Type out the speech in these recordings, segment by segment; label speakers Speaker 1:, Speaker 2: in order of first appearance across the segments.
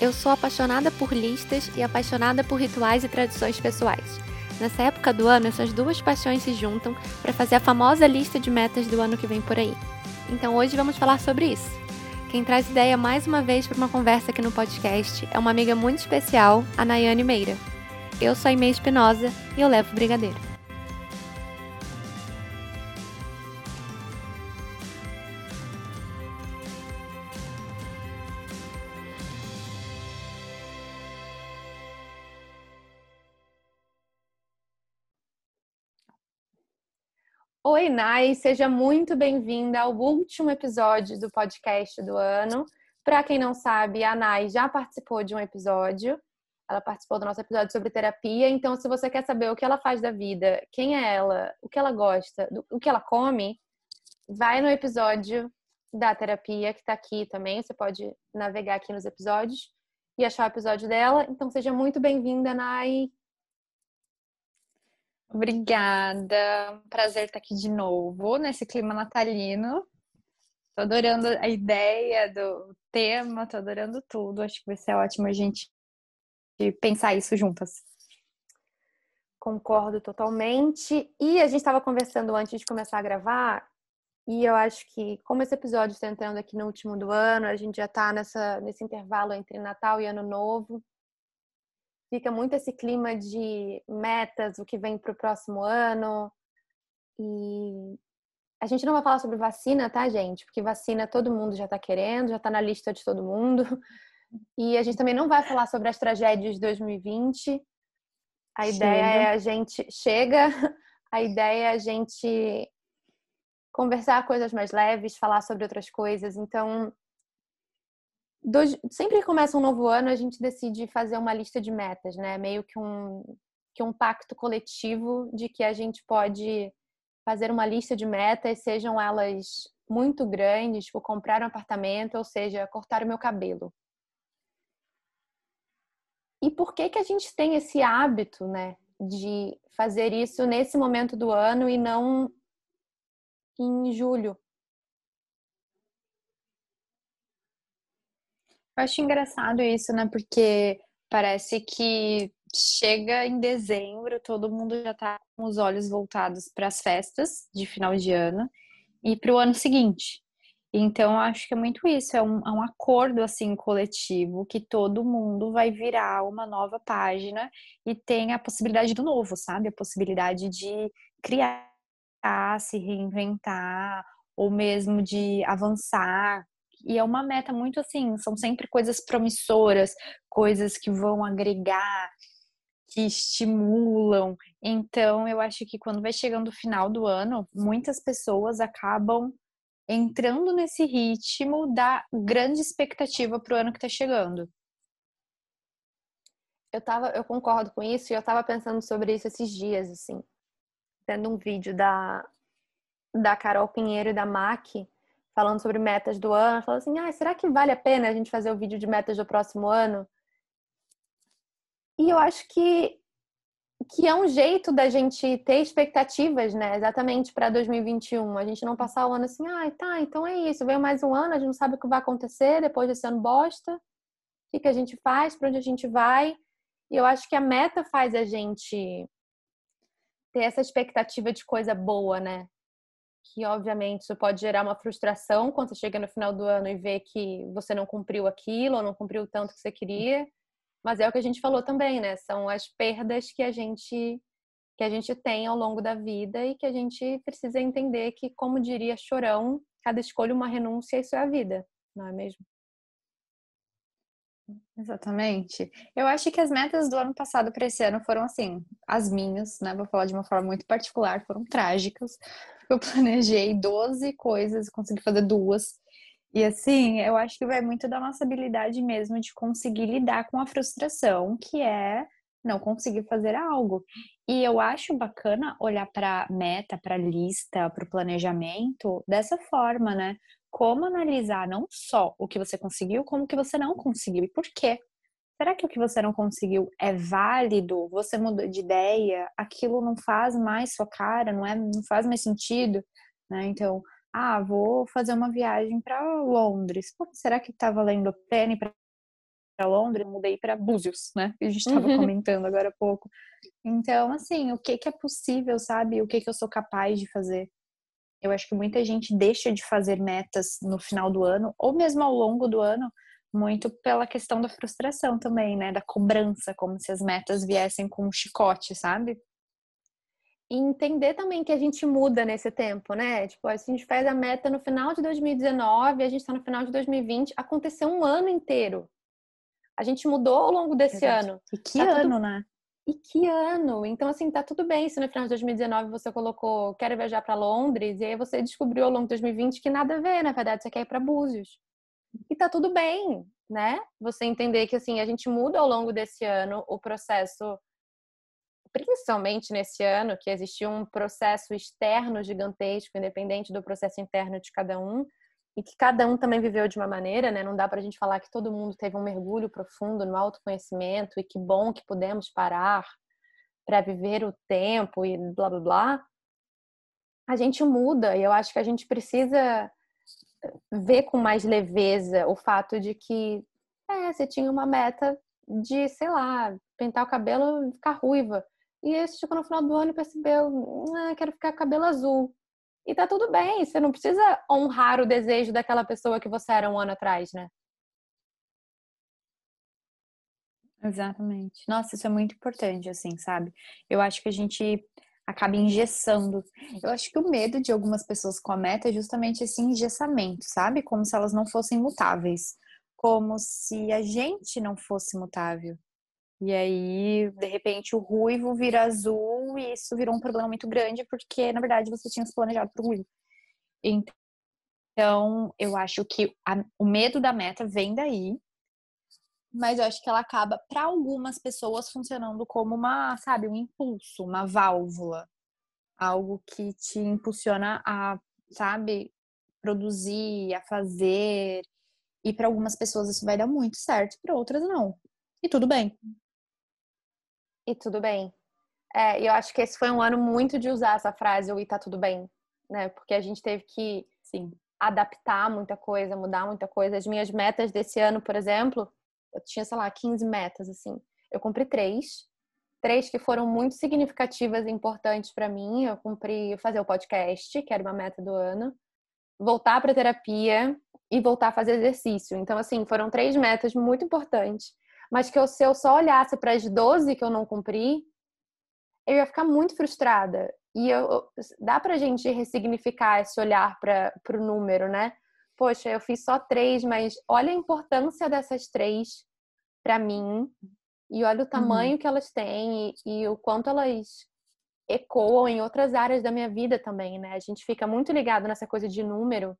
Speaker 1: Eu sou apaixonada por listas e apaixonada por rituais e tradições pessoais. Nessa época do ano, essas duas paixões se juntam para fazer a famosa lista de metas do ano que vem por aí. Então hoje vamos falar sobre isso. Quem traz ideia mais uma vez para uma conversa aqui no podcast é uma amiga muito especial, a Nayane Meira. Eu sou a Imei Espinosa e eu levo o brigadeiro. Nai, seja muito bem-vinda ao último episódio do podcast do ano. Para quem não sabe, a Nai já participou de um episódio. Ela participou do nosso episódio sobre terapia. Então, se você quer saber o que ela faz da vida, quem é ela, o que ela gosta, o que ela come, vai no episódio da terapia que está aqui também. Você pode navegar aqui nos episódios e achar o episódio dela. Então, seja muito bem-vinda, Nai.
Speaker 2: Obrigada. Prazer estar aqui de novo nesse clima natalino. Tô adorando a ideia do tema, tô adorando tudo. Acho que vai ser ótimo a gente pensar isso juntas.
Speaker 1: Concordo totalmente. E a gente estava conversando antes de começar a gravar, e eu acho que, como esse episódio está entrando aqui no último do ano, a gente já está nesse intervalo entre Natal e Ano Novo fica muito esse clima de metas, o que vem para o próximo ano. E a gente não vai falar sobre vacina, tá, gente? Porque vacina todo mundo já está querendo, já está na lista de todo mundo. E a gente também não vai falar sobre as tragédias de 2020. A chega. ideia é a gente chega, a ideia é a gente conversar coisas mais leves, falar sobre outras coisas. Então, sempre que começa um novo ano, a gente decide fazer uma lista de metas, né? Meio que um, que um pacto coletivo de que a gente pode fazer uma lista de metas, sejam elas muito grandes, tipo comprar um apartamento, ou seja, cortar o meu cabelo. E por que que a gente tem esse hábito, né, de fazer isso nesse momento do ano e não em julho?
Speaker 2: Eu acho engraçado isso, né? Porque parece que chega em dezembro, todo mundo já tá com os olhos voltados para as festas de final de ano e para o ano seguinte. Então, acho que é muito isso, é um, é um acordo assim coletivo que todo mundo vai virar uma nova página e tem a possibilidade do novo, sabe? A possibilidade de criar, se reinventar, ou mesmo de avançar e é uma meta muito assim, são sempre coisas promissoras, coisas que vão agregar, que estimulam. Então, eu acho que quando vai chegando o final do ano, muitas pessoas acabam entrando nesse ritmo da grande expectativa para o ano que está chegando.
Speaker 1: Eu tava, eu concordo com isso e eu estava pensando sobre isso esses dias, assim, vendo um vídeo da da Carol Pinheiro e da Mac, falando sobre metas do ano, falou assim: ah, será que vale a pena a gente fazer o vídeo de metas do próximo ano? E eu acho que, que é um jeito da gente ter expectativas, né? Exatamente para 2021. A gente não passar o ano assim, ah, tá, então é isso, veio mais um ano, a gente não sabe o que vai acontecer depois desse ano bosta. O que, que a gente faz, para onde a gente vai. E eu acho que a meta faz a gente ter essa expectativa de coisa boa, né? Que obviamente isso pode gerar uma frustração quando você chega no final do ano e vê que você não cumpriu aquilo ou não cumpriu o tanto que você queria. Mas é o que a gente falou também, né? São as perdas que a gente que a gente tem ao longo da vida e que a gente precisa entender que, como diria Chorão, cada escolha uma renúncia, isso é a vida, não é mesmo?
Speaker 2: Exatamente. Eu acho que as metas do ano passado para esse ano foram assim, as minhas, né? Vou falar de uma forma muito particular, foram trágicas. Eu planejei 12 coisas, consegui fazer duas. E assim, eu acho que vai muito da nossa habilidade mesmo de conseguir lidar com a frustração, que é não conseguir fazer algo. E eu acho bacana olhar para meta, para lista, para o planejamento dessa forma, né? Como analisar não só o que você conseguiu, como o que você não conseguiu e por quê. Será que o que você não conseguiu é válido? Você mudou de ideia? Aquilo não faz mais sua cara? Não é? Não faz mais sentido? Né? Então, ah, vou fazer uma viagem para Londres. Pô, será que está valendo a pena para para Londres, mudei para Búzios, né? A gente estava uhum. comentando agora há pouco. Então, assim, o que, que é possível, sabe? O que, que eu sou capaz de fazer? Eu acho que muita gente deixa de fazer metas no final do ano, ou mesmo ao longo do ano, muito pela questão da frustração também, né? Da cobrança, como se as metas viessem com um chicote, sabe?
Speaker 1: E entender também que a gente muda nesse tempo, né? Tipo, a gente faz a meta no final de 2019, a gente está no final de 2020, aconteceu um ano inteiro. A gente mudou ao longo desse Verdade. ano.
Speaker 2: E que tá ano, tudo... né?
Speaker 1: E que ano! Então, assim, tá tudo bem se no final de 2019 você colocou quero viajar para Londres, e aí você descobriu ao longo de 2020 que nada a ver, na verdade, você quer ir para Búzios. E tá tudo bem, né? Você entender que, assim, a gente muda ao longo desse ano o processo, principalmente nesse ano, que existiu um processo externo gigantesco, independente do processo interno de cada um, e que cada um também viveu de uma maneira, né? Não dá para a gente falar que todo mundo teve um mergulho profundo no autoconhecimento e que bom que pudemos parar para viver o tempo e blá blá blá. A gente muda e eu acho que a gente precisa ver com mais leveza o fato de que é, você tinha uma meta de, sei lá, pintar o cabelo e ficar ruiva. E aí você chegou no final do ano e percebeu, ah, quero ficar com cabelo azul. E tá tudo bem, você não precisa honrar o desejo daquela pessoa que você era um ano atrás, né?
Speaker 2: Exatamente. Nossa, isso é muito importante, assim, sabe? Eu acho que a gente acaba engessando. Eu acho que o medo de algumas pessoas com a meta é justamente esse engessamento, sabe? Como se elas não fossem mutáveis. Como se a gente não fosse mutável. E aí, de repente, o ruivo vira azul e isso virou um problema muito grande porque, na verdade, você tinha se planejado para o ruivo. Então, eu acho que a, o medo da meta vem daí, mas eu acho que ela acaba, para algumas pessoas, funcionando como uma, sabe, um impulso, uma válvula. Algo que te impulsiona a, sabe, produzir, a fazer. E para algumas pessoas isso vai dar muito certo, para outras não. E tudo bem
Speaker 1: e tudo bem. É, eu acho que esse foi um ano muito de usar essa frase, o e tá tudo bem, né? Porque a gente teve que Sim. adaptar muita coisa, mudar muita coisa. As minhas metas desse ano, por exemplo, eu tinha, sei lá, 15 metas, assim. Eu cumpri três. Três que foram muito significativas e importantes para mim. Eu cumpri fazer o podcast, que era uma meta do ano. Voltar para terapia e voltar a fazer exercício. Então, assim, foram três metas muito importantes mas que eu, se eu só olhasse para as 12 que eu não cumpri, eu ia ficar muito frustrada. E eu, dá pra gente ressignificar esse olhar para o número, né? Poxa, eu fiz só três, mas olha a importância dessas três para mim e olha o tamanho uhum. que elas têm e, e o quanto elas ecoam em outras áreas da minha vida também, né? A gente fica muito ligado nessa coisa de número.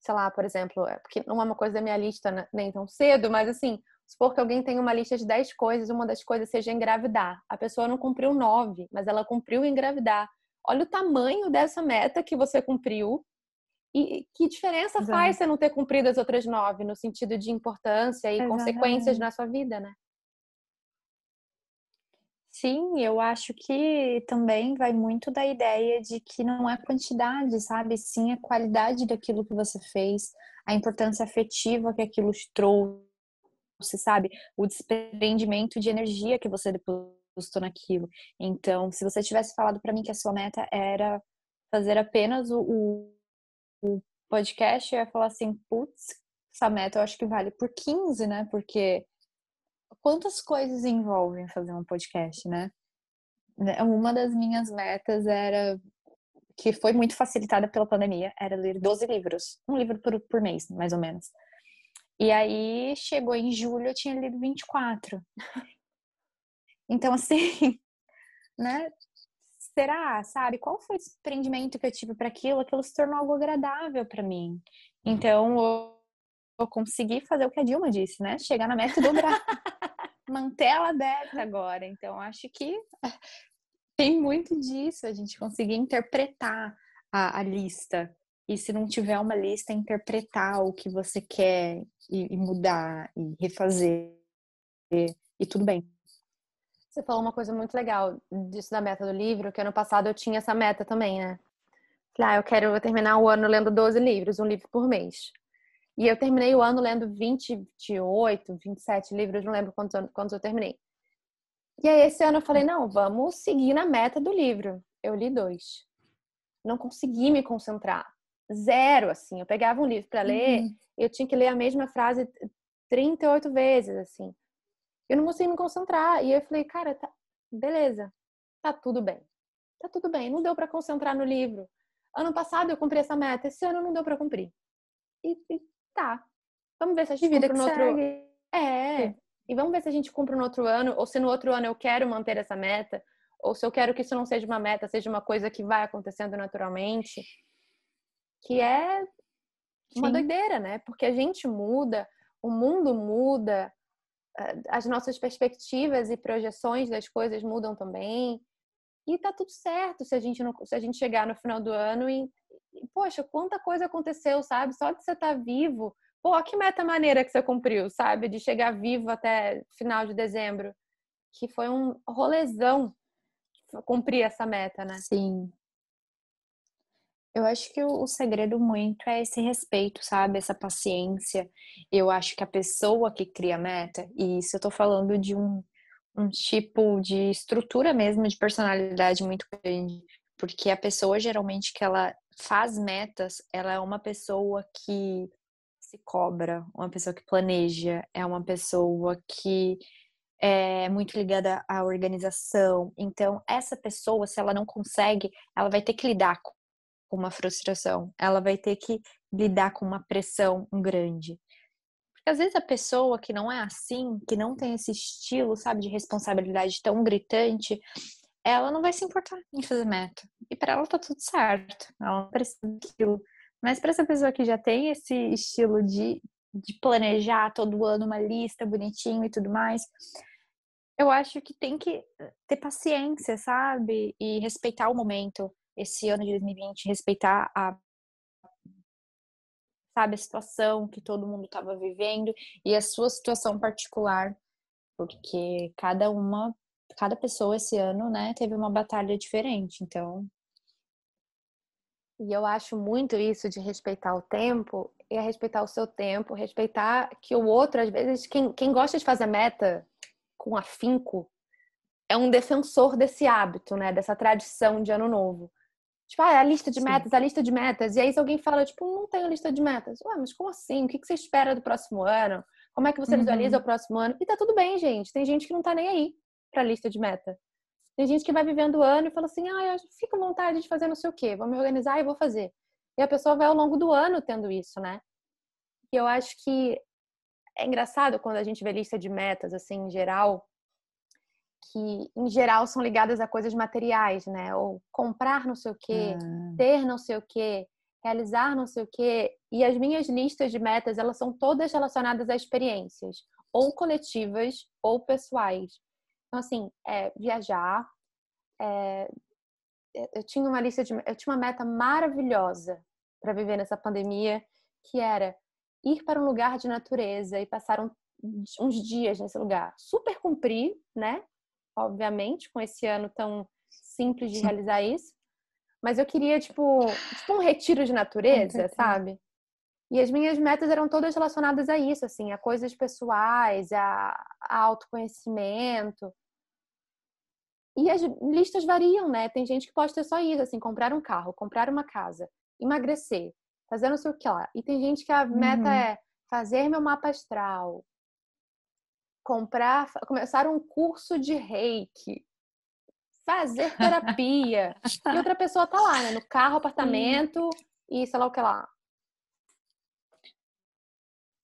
Speaker 1: Sei lá, por exemplo, é porque não é uma coisa da minha lista né, nem tão cedo, mas assim, supor que alguém tem uma lista de 10 coisas, uma das coisas seja engravidar. A pessoa não cumpriu 9, mas ela cumpriu engravidar. Olha o tamanho dessa meta que você cumpriu e que diferença Exato. faz você não ter cumprido as outras nove no sentido de importância e consequências na sua vida, né?
Speaker 2: Sim, eu acho que também vai muito da ideia de que não é quantidade, sabe? Sim, a qualidade daquilo que você fez, a importância afetiva que aquilo te trouxe você sabe? O desprendimento de energia que você depositou naquilo. Então, se você tivesse falado para mim que a sua meta era fazer apenas o, o, podcast, eu ia falar assim, putz, essa meta eu acho que vale por 15, né? Porque quantas coisas envolvem fazer um podcast, né? né? Uma das minhas metas era que foi muito facilitada pela pandemia, era ler 12 livros, um livro por, por mês, mais ou menos. E aí chegou em julho, eu tinha lido 24. Então, assim, né? Será, sabe? Qual foi o desprendimento que eu tive para aquilo? Aquilo se tornou algo agradável para mim. Então, eu, eu consegui fazer o que a Dilma disse, né? Chegar na meta e dobrar. Manter ela aberta agora. Então, acho que tem muito disso, a gente conseguir interpretar a, a lista e se não tiver uma lista, interpretar o que você quer e, e mudar e refazer e, e tudo bem.
Speaker 1: Você falou uma coisa muito legal disso da meta do livro, que ano passado eu tinha essa meta também, né? Falei, ah, eu quero terminar o ano lendo 12 livros, um livro por mês. E eu terminei o ano lendo 28, 27 livros, não lembro quantos, quantos eu terminei. E aí, esse ano eu falei: não, vamos seguir na meta do livro. Eu li dois. Não consegui me concentrar. Zero, assim. Eu pegava um livro para ler, uhum. eu tinha que ler a mesma frase 38 vezes, assim. Eu não consegui me concentrar. E eu falei: cara, tá, beleza, tá tudo bem. Tá tudo bem. Não deu para concentrar no livro. Ano passado eu cumpri essa meta, esse ano não deu para cumprir. E, e, tá. Vamos ver se a gente cumpre no outro. Segue. É. E vamos ver se a gente cumpre no outro ano, ou se no outro ano eu quero manter essa meta, ou se eu quero que isso não seja uma meta, seja uma coisa que vai acontecendo naturalmente. Que é uma Sim. doideira, né? Porque a gente muda, o mundo muda, as nossas perspectivas e projeções das coisas mudam também. E tá tudo certo se a gente não, se a gente chegar no final do ano e, e poxa, quanta coisa aconteceu, sabe? Só de você estar tá vivo. Pô, que meta maneira que você cumpriu, sabe? De chegar vivo até final de dezembro. Que foi um rolezão cumprir essa meta, né?
Speaker 2: Sim. Eu acho que o, segredo muito é esse respeito, sabe? Essa paciência. Eu acho que a pessoa que cria meta, e isso eu tô falando de um, um tipo de estrutura mesmo, de personalidade muito grande. Porque a pessoa, geralmente, que ela faz metas, ela é uma pessoa que se cobra, uma pessoa que planeja, é uma pessoa que é muito ligada à organização. Então, essa pessoa, se ela não consegue, ela vai ter que lidar com uma frustração, ela vai ter que lidar com uma pressão grande. Porque às vezes a pessoa que não é assim, que não tem esse estilo, sabe, de responsabilidade tão gritante, ela não vai se importar em fazer meta. E para ela tá tudo certo. Ela não precisa daquilo. Mas para essa pessoa que já tem esse estilo de, de planejar todo ano uma lista bonitinho e tudo mais, eu acho que tem que ter paciência, sabe? E respeitar o momento esse ano de 2020, respeitar a sabe a situação que todo mundo estava vivendo e a sua situação particular, porque cada uma, cada pessoa esse ano, né, teve uma batalha diferente, então
Speaker 1: e eu acho muito isso de respeitar o tempo, é respeitar o seu tempo, respeitar que o outro, às vezes, quem, quem gosta de fazer meta com afinco, é um defensor desse hábito, né? Dessa tradição de ano novo. Tipo, ah, é a lista de metas, Sim. a lista de metas. E aí se alguém fala, tipo, não tenho lista de metas. Ué, mas como assim? O que você espera do próximo ano? Como é que você uhum. visualiza o próximo ano? E tá tudo bem, gente. Tem gente que não tá nem aí pra lista de meta. Tem gente que vai vivendo o ano e fala assim, ah, eu fico à vontade de fazer não sei o quê. Vou me organizar e vou fazer. E a pessoa vai ao longo do ano tendo isso, né? E eu acho que é engraçado quando a gente vê lista de metas, assim, em geral, que em geral são ligadas a coisas materiais, né? Ou comprar não sei o quê, ah. ter não sei o quê, realizar não sei o quê. E as minhas listas de metas, elas são todas relacionadas a experiências, ou coletivas ou pessoais. Então, assim, é, viajar. É, eu tinha uma lista de. Eu tinha uma meta maravilhosa para viver nessa pandemia, que era ir para um lugar de natureza e passar um, uns dias nesse lugar. Super cumprir, né? Obviamente, com esse ano tão simples de Sim. realizar isso. Mas eu queria, tipo, tipo um retiro de natureza, sabe? E as minhas metas eram todas relacionadas a isso, assim, a coisas pessoais, a, a autoconhecimento. E as listas variam, né? Tem gente que pode ter só isso, assim, comprar um carro, comprar uma casa, emagrecer, fazer não sei o que lá. E tem gente que a meta uhum. é fazer meu mapa astral, comprar, começar um curso de reiki, fazer terapia. e outra pessoa tá lá, né? No carro, apartamento e sei lá o que lá.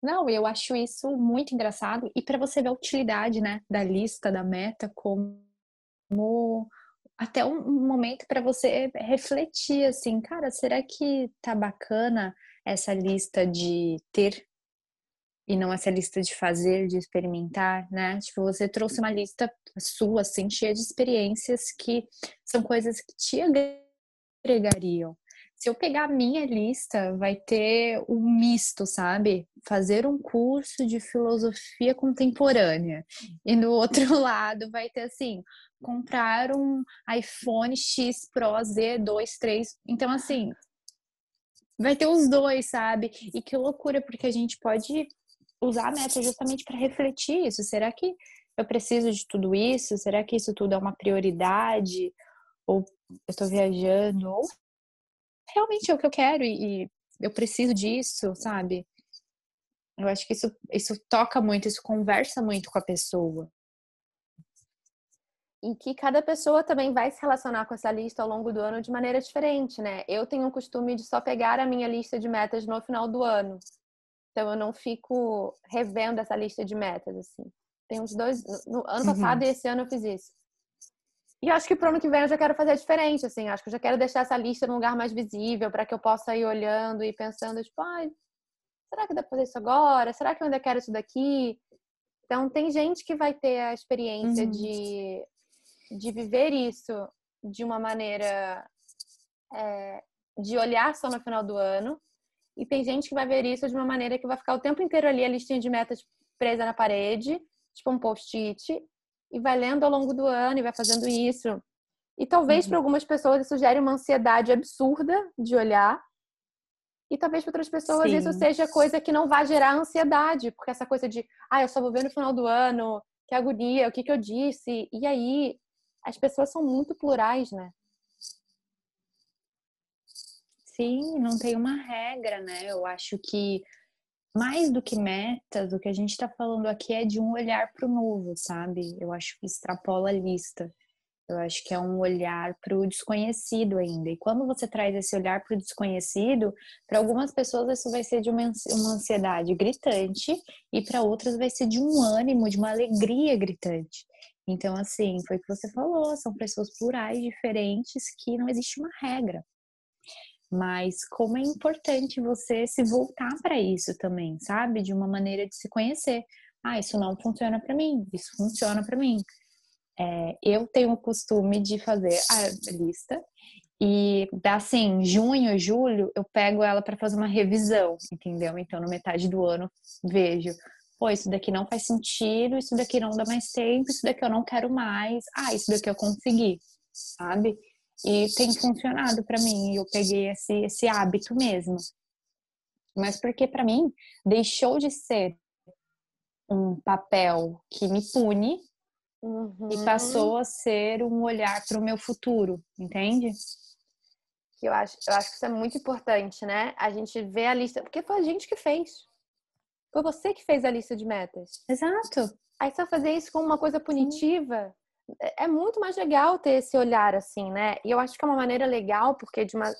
Speaker 2: Não, eu acho isso muito engraçado. E para você ver a utilidade, né, da lista, da meta, como até um momento para você refletir assim, cara, será que tá bacana essa lista de ter e não essa lista de fazer, de experimentar, né? Tipo, você trouxe uma lista sua, assim, cheia de experiências que são coisas que te agregariam. Se eu pegar a minha lista, vai ter um misto, sabe? Fazer um curso de filosofia contemporânea. E no outro lado vai ter assim, comprar um iPhone X Pro Z2, 3. Então, assim, vai ter os dois, sabe? E que loucura, porque a gente pode usar a meta justamente para refletir isso. Será que eu preciso de tudo isso? Será que isso tudo é uma prioridade? Ou eu estou viajando? Ou realmente é o que eu quero e, e eu preciso disso, sabe? Eu acho que isso, isso toca muito, isso conversa muito com a pessoa.
Speaker 1: E que cada pessoa também vai se relacionar com essa lista ao longo do ano de maneira diferente, né? Eu tenho o costume de só pegar a minha lista de metas no final do ano. Então eu não fico revendo essa lista de metas, assim. Tem uns dois. No ano uhum. passado e esse ano eu fiz isso. E acho que pro ano que vem eu já quero fazer diferente, assim. Acho que eu já quero deixar essa lista num lugar mais visível para que eu possa ir olhando e pensando, tipo, ai, será que dá pra fazer isso agora? Será que eu ainda quero isso daqui? Então, tem gente que vai ter a experiência uhum. de, de viver isso de uma maneira é, de olhar só no final do ano. E tem gente que vai ver isso de uma maneira que vai ficar o tempo inteiro ali a listinha de metas presa na parede, tipo um post-it, e vai lendo ao longo do ano e vai fazendo isso. E talvez uhum. para algumas pessoas isso gere uma ansiedade absurda de olhar, e talvez para outras pessoas Sim. isso seja coisa que não vai gerar ansiedade, porque essa coisa de, ah, eu só vou ver no final do ano, que agonia, o que, que eu disse. E aí, as pessoas são muito plurais, né?
Speaker 2: Sim, não tem uma regra, né? Eu acho que mais do que metas, o que a gente está falando aqui é de um olhar para o novo, sabe? Eu acho que extrapola a lista. Eu acho que é um olhar para o desconhecido ainda. E quando você traz esse olhar para o desconhecido, para algumas pessoas isso vai ser de uma ansiedade gritante e para outras vai ser de um ânimo, de uma alegria gritante. Então, assim, foi o que você falou, são pessoas plurais, diferentes, que não existe uma regra. Mas como é importante você se voltar para isso também, sabe? De uma maneira de se conhecer. Ah, isso não funciona para mim, isso funciona para mim. É, eu tenho o costume de fazer a lista e assim, junho, julho, eu pego ela para fazer uma revisão, entendeu? Então, no metade do ano, vejo, pô, isso daqui não faz sentido, isso daqui não dá mais tempo, isso daqui eu não quero mais, ah, isso daqui eu consegui, sabe? E tem funcionado para mim, eu peguei esse, esse hábito mesmo. Mas porque para mim deixou de ser um papel que me pune Uhum. E passou a ser um olhar para o meu futuro, entende?
Speaker 1: Eu acho, eu acho que isso é muito importante, né? A gente vê a lista, porque foi a gente que fez. Foi você que fez a lista de metas.
Speaker 2: Exato.
Speaker 1: Aí só fazer isso com uma coisa punitiva Sim. É, é muito mais legal ter esse olhar assim, né? E eu acho que é uma maneira legal, porque de uma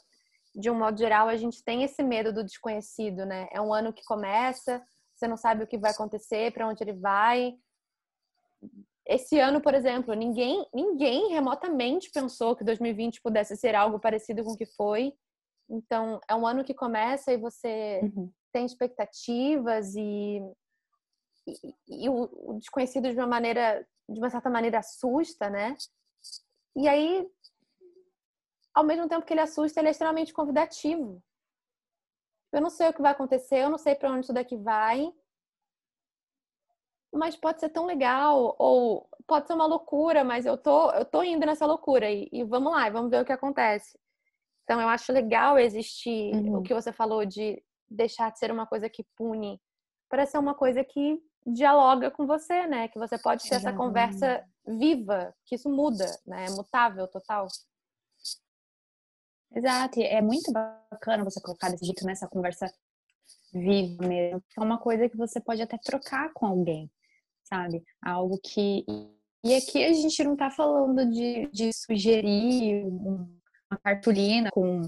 Speaker 1: de um modo geral a gente tem esse medo do desconhecido, né? É um ano que começa, você não sabe o que vai acontecer, para onde ele vai esse ano, por exemplo, ninguém, ninguém remotamente pensou que 2020 pudesse ser algo parecido com o que foi. Então, é um ano que começa e você uhum. tem expectativas e, e, e o, o, desconhecido de uma maneira, de uma certa maneira, assusta, né? E aí, ao mesmo tempo que ele assusta, ele é extremamente convidativo. Eu não sei o que vai acontecer, eu não sei para onde isso daqui vai, mas pode ser tão legal, ou pode ser uma loucura, mas eu tô, eu tô indo nessa loucura e, e vamos lá, vamos ver o que acontece. Então eu acho legal existir uhum. o que você falou de deixar de ser uma coisa que pune para ser uma coisa que dialoga com você, né? Que você pode ter essa conversa viva, que isso muda, né? É mutável total.
Speaker 2: Exato, é muito bacana você colocar desse jeito nessa conversa viva mesmo. É uma coisa que você pode até trocar com alguém sabe? Algo que. E aqui a gente não está falando de, de sugerir uma cartolina com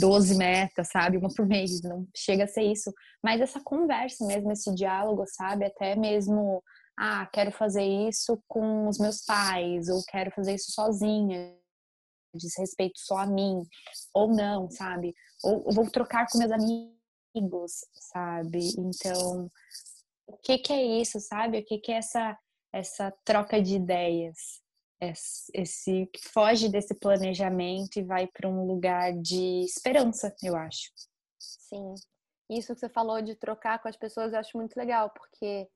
Speaker 2: 12 metas, sabe? Uma por mês, não chega a ser isso. Mas essa conversa mesmo, esse diálogo, sabe? Até mesmo, ah, quero fazer isso com os meus pais, ou quero fazer isso sozinha, diz respeito só a mim, ou não, sabe? Ou, ou vou trocar com meus amigos, sabe? Então, o que, que é isso, sabe? O que, que é essa, essa troca de ideias? Esse que foge desse planejamento e vai para um lugar de esperança, eu acho.
Speaker 1: Sim. Isso que você falou de trocar com as pessoas, eu acho muito legal, porque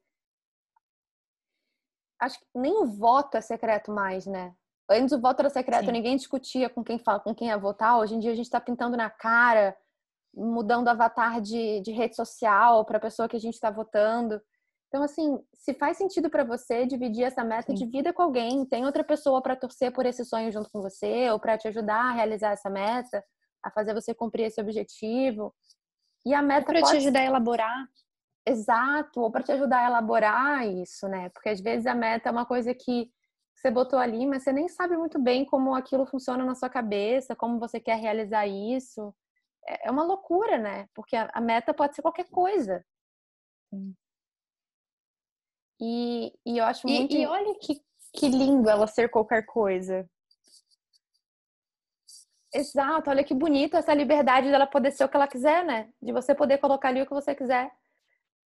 Speaker 1: acho que nem o voto é secreto mais, né? Antes o voto era secreto, Sim. ninguém discutia com quem fala, com quem ia votar. Hoje em dia a gente está pintando na cara mudando avatar de, de rede social para a pessoa que a gente está votando. Então, assim, se faz sentido para você dividir essa meta, Sim. vida com alguém. Tem outra pessoa para torcer por esse sonho junto com você, ou para te ajudar a realizar essa meta, a fazer você cumprir esse objetivo.
Speaker 2: E a meta para pode... te ajudar a elaborar.
Speaker 1: Exato, ou para te ajudar a elaborar isso, né? Porque às vezes a meta é uma coisa que você botou ali, mas você nem sabe muito bem como aquilo funciona na sua cabeça, como você quer realizar isso. É, é uma loucura, né? Porque a meta pode ser qualquer coisa. E, e eu acho muito.
Speaker 2: E, e olha que, que lindo ela ser qualquer coisa.
Speaker 1: Exato, olha que bonito essa liberdade dela poder ser o que ela quiser, né? De você poder colocar ali o que você quiser.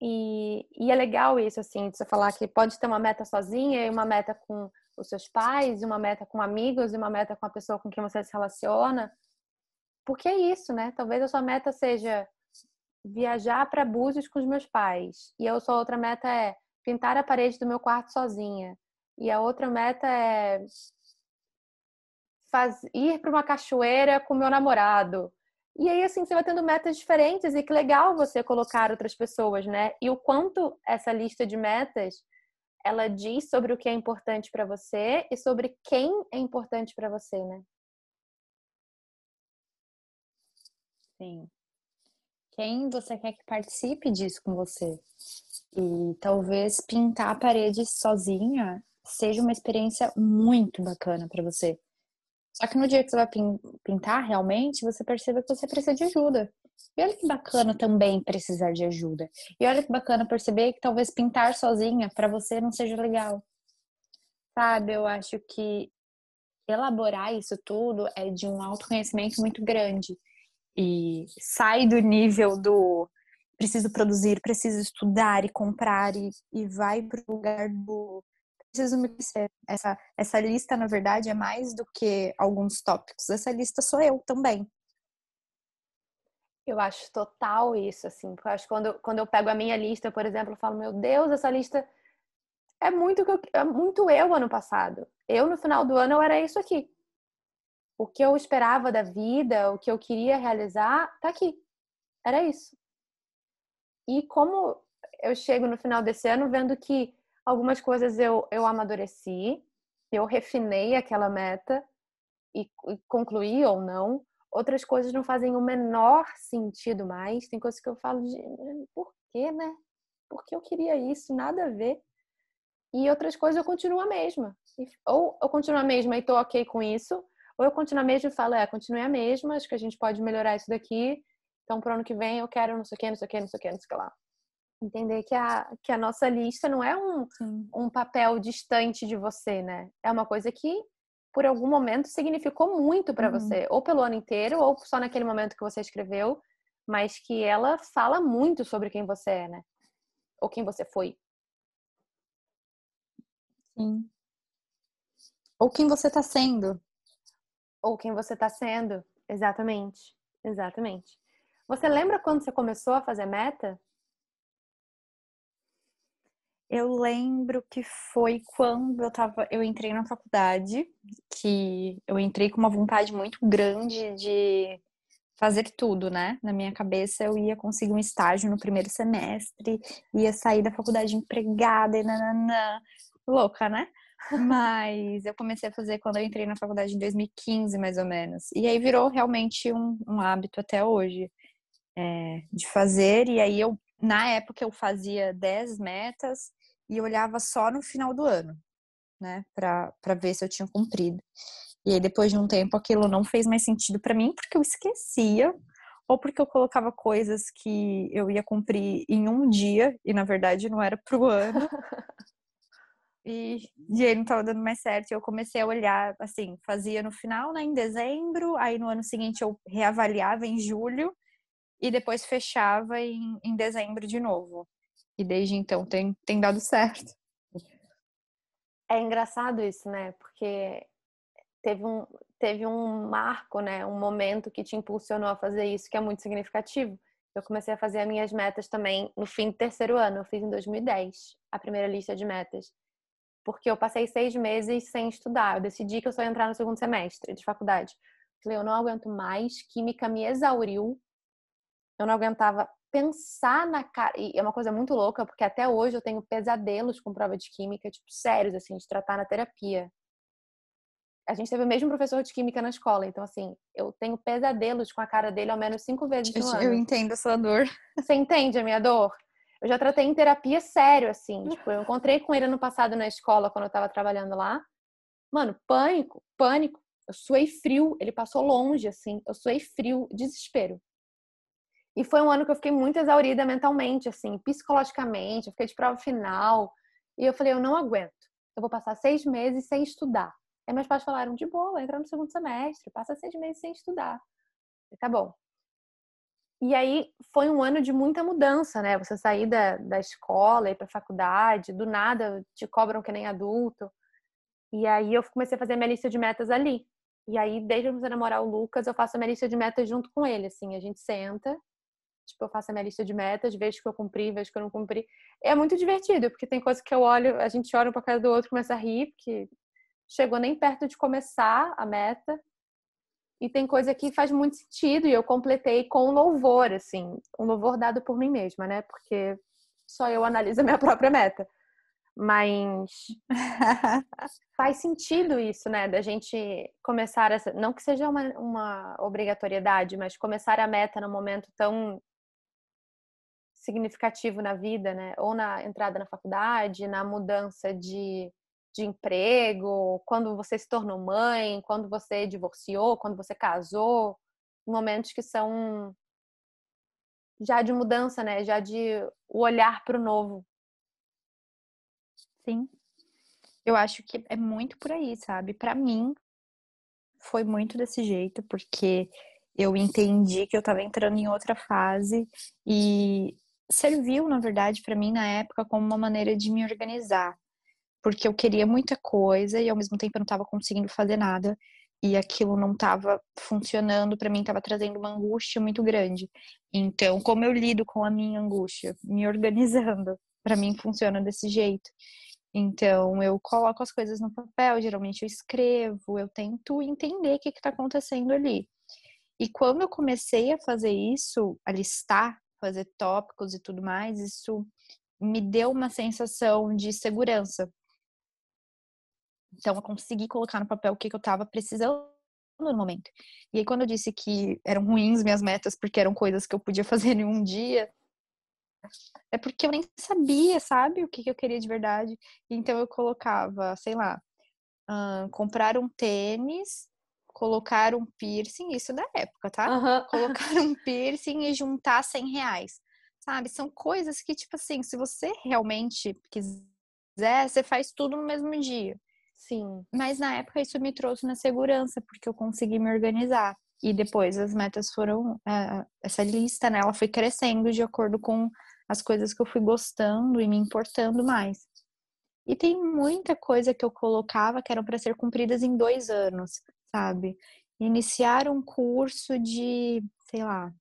Speaker 1: E, e é legal isso, assim, de você falar que pode ter uma meta sozinha e uma meta com os seus pais, e uma meta com amigos, e uma meta com a pessoa com quem você se relaciona. Porque é isso, né? Talvez a sua meta seja viajar para Búzios com os meus pais. E a sua outra meta é pintar a parede do meu quarto sozinha. E a outra meta é faz, ir para uma cachoeira com meu namorado. E aí, assim, você vai tendo metas diferentes e que legal você colocar outras pessoas, né? E o quanto essa lista de metas ela diz sobre o que é importante para você e sobre quem é importante para você, né?
Speaker 2: Sim. Quem você quer que participe disso com você? E talvez pintar a parede sozinha seja uma experiência muito bacana para você. Só que no dia que você vai pintar realmente, você percebe que você precisa de ajuda. E olha que bacana também precisar de ajuda. E olha que bacana perceber que talvez pintar sozinha para você não seja legal. Sabe, eu acho que elaborar isso tudo é de um autoconhecimento muito grande. E sai do nível do preciso produzir, preciso estudar e comprar e, e vai para o lugar do preciso me conhecer. Essa, essa lista, na verdade, é mais do que alguns tópicos. Essa lista sou eu também.
Speaker 1: Eu acho total isso, assim. Porque eu acho que quando, quando eu pego a minha lista, por exemplo, eu falo, meu Deus, essa lista é muito, é muito eu ano passado. Eu, no final do ano, eu era isso aqui. O que eu esperava da vida, o que eu queria realizar, tá aqui. Era isso. E como eu chego no final desse ano vendo que algumas coisas eu, eu amadureci, eu refinei aquela meta e, e concluí ou não. Outras coisas não fazem o menor sentido mais. Tem coisas que eu falo de por quê, né? Porque eu queria isso, nada a ver. E outras coisas eu continuo a mesma. Ou eu continuo a mesma e tô ok com isso, ou eu continuo a mesma e falo, é, continue a mesma, acho que a gente pode melhorar isso daqui, então, pro ano que vem, eu quero não sei o que, não sei o que, não sei o que, não sei o que lá. Entender que a, que a nossa lista não é um, um papel distante de você, né? É uma coisa que, por algum momento, significou muito para uhum. você. Ou pelo ano inteiro, ou só naquele momento que você escreveu. Mas que ela fala muito sobre quem você é, né? Ou quem você foi.
Speaker 2: Sim. Ou quem você está sendo.
Speaker 1: Ou quem você está sendo. Exatamente. Exatamente. Você lembra quando você começou a fazer meta?
Speaker 2: Eu lembro que foi quando eu tava, eu entrei na faculdade, que eu entrei com uma vontade muito grande de fazer tudo, né? Na minha cabeça eu ia conseguir um estágio no primeiro semestre, ia sair da faculdade empregada e nananã. Louca, né? Mas eu comecei a fazer quando eu entrei na faculdade em 2015, mais ou menos. E aí virou realmente um, um hábito até hoje é, de fazer. E aí eu, na época, eu fazia 10 metas e olhava só no final do ano, né, para ver se eu tinha cumprido. E aí, depois de um tempo, aquilo não fez mais sentido para mim, porque eu esquecia, ou porque eu colocava coisas que eu ia cumprir em um dia, e na verdade não era pro ano. E, e aí não estava dando mais certo. E eu comecei a olhar, assim, fazia no final, né, em dezembro, aí no ano seguinte eu reavaliava em julho, e depois fechava em, em dezembro de novo. E desde então tem, tem dado certo.
Speaker 1: É engraçado isso, né? Porque teve um, teve um marco, né? Um momento que te impulsionou a fazer isso, que é muito significativo. Eu comecei a fazer as minhas metas também no fim do terceiro ano. Eu fiz em 2010 a primeira lista de metas. Porque eu passei seis meses sem estudar. Eu decidi que eu só ia entrar no segundo semestre de faculdade. Falei, eu não aguento mais. Química me exauriu eu não aguentava pensar na cara. E é uma coisa muito louca, porque até hoje eu tenho pesadelos com prova de química, tipo, sérios, assim, de tratar na terapia. A gente teve o mesmo professor de química na escola, então, assim, eu tenho pesadelos com a cara dele ao menos cinco vezes no
Speaker 2: eu,
Speaker 1: ano.
Speaker 2: Eu entendo a sua dor.
Speaker 1: Você entende a minha dor? Eu já tratei em terapia sério, assim. Tipo, eu encontrei com ele ano passado na escola, quando eu tava trabalhando lá. Mano, pânico, pânico. Eu suei frio. Ele passou longe, assim. Eu suei frio, desespero. E foi um ano que eu fiquei muito exaurida mentalmente, assim, psicologicamente. Eu fiquei de prova final. E eu falei, eu não aguento. Eu vou passar seis meses sem estudar. Aí meus pais falaram, de boa, entra no segundo semestre, passa seis meses sem estudar. falei, tá bom. E aí foi um ano de muita mudança, né? Você sair da, da escola, ir para faculdade, do nada te cobram que nem adulto. E aí eu comecei a fazer minha lista de metas ali. E aí, desde eu comecei a namorar o Lucas, eu faço a minha lista de metas junto com ele, assim. A gente senta, tipo, eu faço a minha lista de metas, vejo que eu cumpri, vejo que eu não cumpri. É muito divertido, porque tem coisa que eu olho, a gente olha um pra cara do outro, começa a rir, porque chegou nem perto de começar a meta. E tem coisa que faz muito sentido e eu completei com louvor, assim, um louvor dado por mim mesma, né? Porque só eu analiso a minha própria meta. Mas faz sentido isso, né? Da gente começar essa. Não que seja uma, uma obrigatoriedade, mas começar a meta num momento tão significativo na vida, né? Ou na entrada na faculdade, na mudança de de emprego, quando você se tornou mãe, quando você divorciou, quando você casou, momentos que são já de mudança, né? Já de o olhar para o novo.
Speaker 2: Sim. Eu acho que é muito por aí, sabe? Para mim foi muito desse jeito, porque eu entendi que eu estava entrando em outra fase e serviu, na verdade, para mim na época como uma maneira de me organizar porque eu queria muita coisa e ao mesmo tempo eu não estava conseguindo fazer nada e aquilo não estava funcionando para mim, estava trazendo uma angústia muito grande. Então, como eu lido com a minha angústia? Me organizando. Para mim funciona desse jeito. Então, eu coloco as coisas no papel, geralmente eu escrevo, eu tento entender o que está acontecendo ali. E quando eu comecei a fazer isso, a listar, fazer tópicos e tudo mais, isso me deu uma sensação de segurança, então, eu consegui colocar no papel o que, eu estava precisando no momento. E aí, quando eu disse que eram ruins minhas metas, porque eram coisas que eu podia fazer em um dia, é porque eu nem sabia, sabe, o que, eu queria de verdade. Então, eu colocava, sei lá, comprar um tênis, colocar um piercing, isso da época, tá?
Speaker 1: Uhum.
Speaker 2: Colocar um piercing e juntar 100 reais. Sabe? São coisas que, tipo assim, se você realmente quiser, você faz tudo no mesmo dia.
Speaker 1: Sim.
Speaker 2: Mas na época isso me trouxe uma segurança, porque eu consegui me organizar. E depois as metas foram. É, essa lista, né, ela foi crescendo de acordo com as coisas que eu fui gostando e me importando mais. E tem muita coisa que eu colocava que eram para ser cumpridas em dois anos, sabe? Iniciar um curso de, sei lá,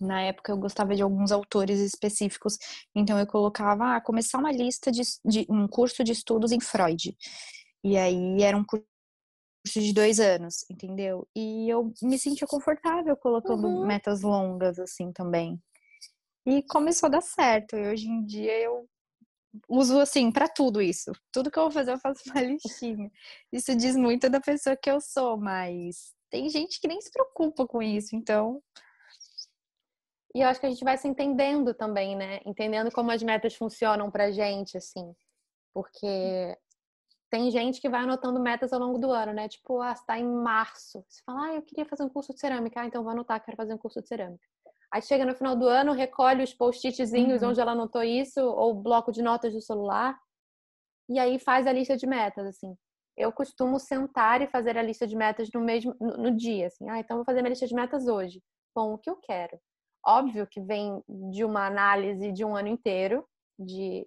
Speaker 2: na época eu gostava de alguns autores específicos, então eu colocava, ah, começar uma lista de, de um curso de estudos em Freud. E aí era um curso de dois anos, entendeu? E eu me sentia confortável colocando uhum. metas longas assim também. E começou a dar certo. E hoje em dia eu uso assim para tudo isso. Tudo que eu vou fazer eu faço uma listinha. Isso diz muito da pessoa que eu sou, mas tem gente que nem se preocupa com isso, então
Speaker 1: e eu acho que a gente vai se entendendo também, né? Entendendo como as metas funcionam pra gente, assim. Porque tem gente que vai anotando metas ao longo do ano, né? Tipo, ah, está em março. Você fala, ah, eu queria fazer um curso de cerâmica. Ah, então vou anotar, quero fazer um curso de cerâmica. Aí chega no final do ano, recolhe os post-itzinhos uhum. onde ela anotou isso, ou o bloco de notas do celular, e aí faz a lista de metas, assim. Eu costumo sentar e fazer a lista de metas no mesmo no, no dia, assim. Ah, então vou fazer minha lista de metas hoje. Bom, o que eu quero? Óbvio que vem de uma análise de um ano inteiro, de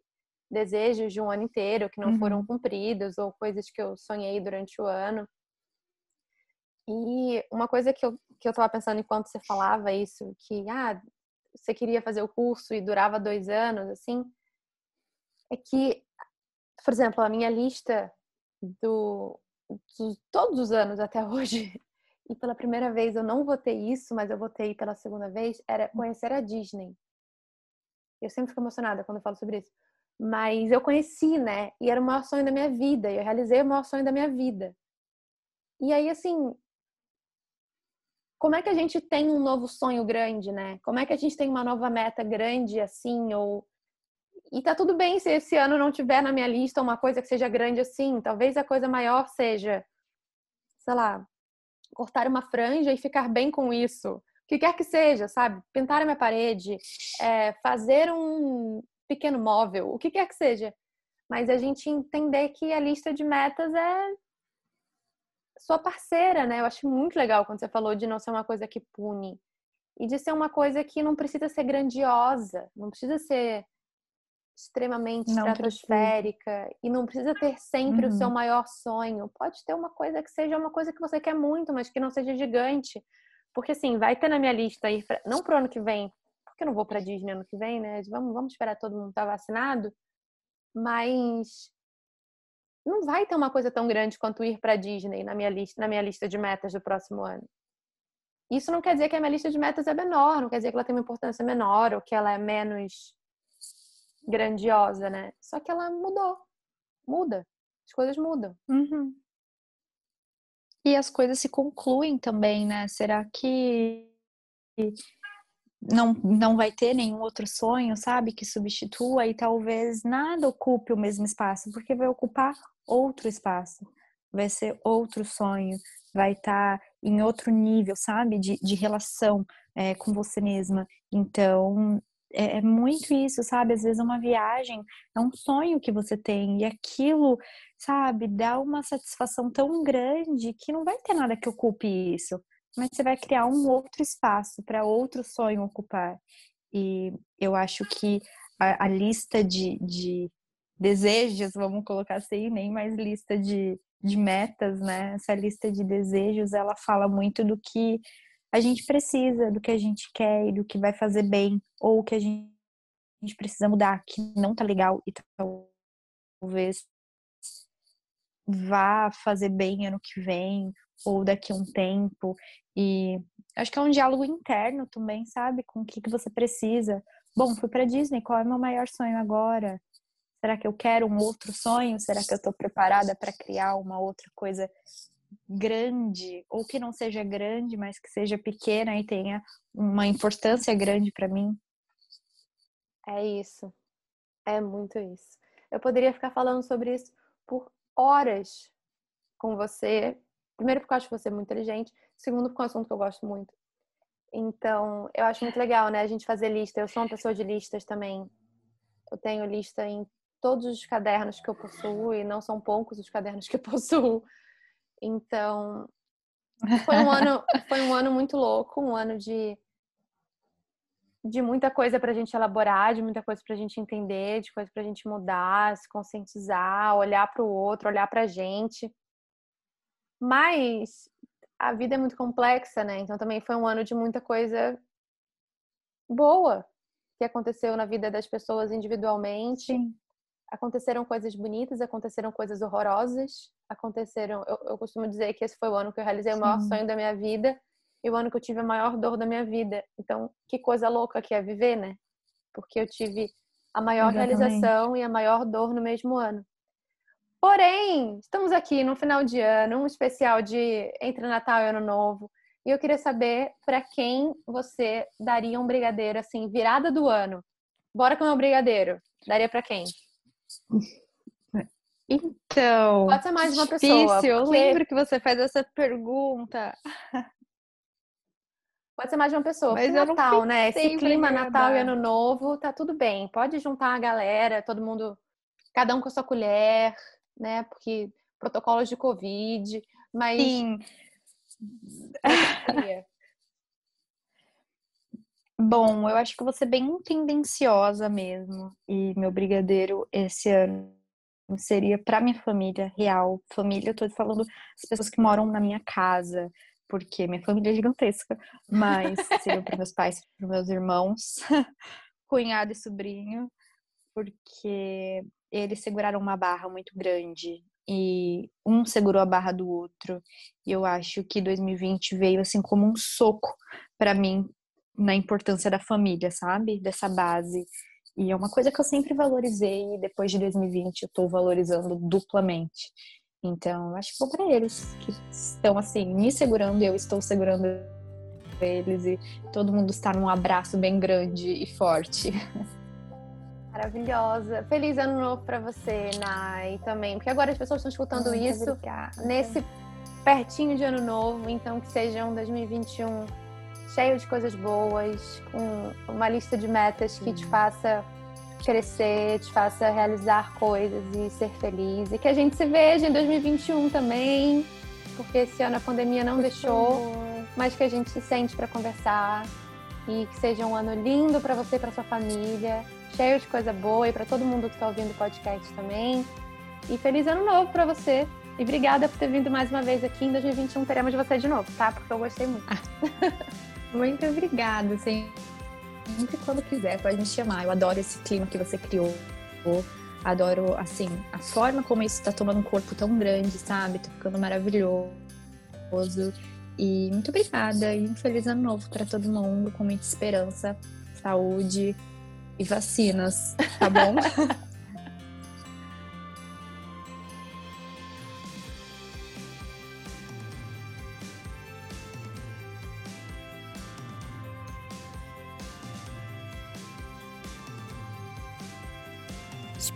Speaker 1: desejos de um ano inteiro que não uhum. foram cumpridos ou coisas que eu sonhei durante o ano. E uma coisa que eu, que eu tava pensando enquanto você falava isso, que ah, você queria fazer o curso e durava dois anos, assim, é que, por exemplo, a minha lista do, de todos os anos até hoje, e pela primeira vez eu não votei isso, mas eu votei pela segunda vez, era conhecer a Disney. Eu sempre fico emocionada quando eu falo sobre isso. Mas eu conheci, né? E era o maior sonho da minha vida. E eu realizei o maior sonho da minha vida. E aí, assim, como é que a gente tem um novo sonho grande, né? Como é que a gente tem uma nova meta grande assim? Ou e tá tudo bem se esse ano não tiver na minha lista uma coisa que seja grande assim. Talvez a coisa maior seja, sei lá, cortar uma franja e ficar bem com isso. O que quer que seja, sabe? Pintar a minha parede, é, fazer um pequeno móvel, o que quer que seja. Mas a gente entender que a lista de metas é sua parceira, né? Eu acho muito legal quando você falou de não ser uma coisa que pune e de ser uma coisa que não precisa ser grandiosa, não precisa ser extremamente não estratosférica e não precisa ter sempre uhum. o seu uhum. maior sonho. Pode ter uma coisa que seja uma coisa que você quer muito, mas que não seja gigante. Porque assim, vai ter na minha lista aí, pra... não pro ano que vem, porque eu não vou para Disney ano que vem, né? Vamos, vamos esperar todo mundo estar tá vacinado. Mas não vai ter uma coisa tão grande quanto ir para Disney na minha lista, na minha lista de metas do próximo ano. Isso não quer dizer que a minha lista de metas é menor, não quer dizer que ela tem uma importância menor ou que ela é menos grandiosa, né? Só que ela mudou. Muda. As coisas mudam.
Speaker 2: Uhum. E as coisas se concluem também, né? Será que não, não vai ter nenhum outro sonho, sabe? Que substitua e talvez nada ocupe o mesmo espaço, porque vai ocupar outro espaço. Vai ser outro sonho, vai estar tá em outro nível, sabe? De, de relação é, com você mesma. Então, é, é, muito isso, sabe? Às vezes uma viagem é um sonho que você tem e aquilo, sabe, dá uma satisfação tão grande que não vai ter nada que ocupe isso, mas você vai criar um outro espaço para outro sonho ocupar. E eu acho que a, a lista de, de, desejos, vamos colocar assim, nem mais lista de, de metas, né? Essa lista de desejos, ela fala muito do que a gente precisa, do que a gente quer e do que vai fazer bem, ou que a gente, a gente precisa mudar, que não tá legal e talvez vá fazer bem ano que vem ou daqui a um tempo. E acho que é um diálogo interno também, sabe? Com o que, que você precisa. Bom, fui para Disney, qual é o meu maior sonho agora? Será que eu quero um outro sonho? Será que eu estou preparada para criar uma outra coisa grande, ou que não seja grande, mas que seja pequena e tenha uma importância grande para mim.
Speaker 1: É isso. É muito isso. Eu poderia ficar falando sobre isso por horas com você. Primeiro, porque eu acho você muito inteligente. Segundo, porque é um assunto que eu gosto muito. Então, eu acho muito legal, né? A gente fazer lista. Eu sou uma pessoa de listas também. Eu tenho lista em todos os cadernos que eu possuo, e não são poucos os cadernos que eu possuo. Então, foi um ano, foi um ano muito louco, um ano de de muita coisa para a gente elaborar, de muita coisa para a gente entender, de coisa para a gente mudar, se conscientizar, olhar para o outro, olhar para a gente. Mas a vida é muito complexa, né? Então também foi um ano de muita coisa boa que aconteceu na vida das pessoas individualmente. Sim. Aconteceram coisas bonitas, aconteceram coisas horrorosas, aconteceram. Eu, eu, costumo dizer que esse foi o ano que eu realizei Sim. o maior sonho da minha vida e o ano que eu tive a maior dor da minha vida. Então, que coisa louca que é viver, né? Porque eu tive a maior Exatamente. realização e a maior dor no mesmo ano. Porém, estamos aqui no final de ano, um especial de entre Natal e Ano Novo. E eu queria saber para quem você daria um brigadeiro assim, virada do ano. Bora com o meu brigadeiro. Daria para quem?
Speaker 2: Então.
Speaker 1: Pode ser mais uma pessoa.
Speaker 2: Porque... Eu lembro que você faz essa pergunta.
Speaker 1: Pode ser mais de uma pessoa. Mas porque Natal, né? Esse clima Natal e Ano Novo, tá tudo bem. Pode juntar a galera, todo mundo, cada um com a sua colher, né? Porque protocolos de Covid. Mas.
Speaker 2: Sim. Bom, eu acho que você é bem tendenciosa mesmo. E meu brigadeiro esse ano seria para minha família real. Família, eu tô falando as pessoas que moram na minha casa, porque minha família é gigantesca, mas seria para meus pais, para meus irmãos, cunhado e sobrinho, porque eles seguraram uma barra muito grande e um segurou a barra do outro. E eu acho que 2020 veio assim como um soco para mim na importância da família, sabe? Dessa base. E é uma coisa que eu sempre valorizei e depois de 2020 eu tô valorizando duplamente. Então, acho que vou para eles que estão assim me segurando eu estou segurando eles e todo mundo está num abraço bem grande e forte.
Speaker 1: Maravilhosa. Feliz ano novo para você, Nai, também. Porque agora as pessoas estão escutando Muito isso obrigada. nesse pertinho de ano novo, então que seja um 2021 cheio de coisas boas, com uma lista de metas que te faça crescer, te faça realizar coisas e ser feliz. E que a gente se veja em 2021 também, porque esse ano a pandemia não Por deixou, favor. mas que a gente se sente para conversar e que seja um ano lindo para você e para sua família, cheio de coisa boa e para todo mundo que está ouvindo o podcast também. E feliz ano novo para você. E obrigada por ter vindo mais uma vez aqui. Em 2021 teremos você de novo, tá? Porque eu gostei muito.
Speaker 2: muito obrigada. Sempre quando quiser, pode me chamar. Eu adoro esse clima que você criou. Adoro, assim, a forma como isso está tomando um corpo tão grande, sabe? Tá ficando maravilhoso. E muito obrigada e um feliz ano novo para todo mundo, com muita esperança, saúde e vacinas, tá bom?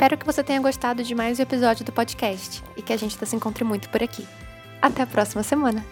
Speaker 1: Espero que você tenha gostado de mais um episódio do podcast e que a gente se encontre muito por aqui. Até a próxima semana!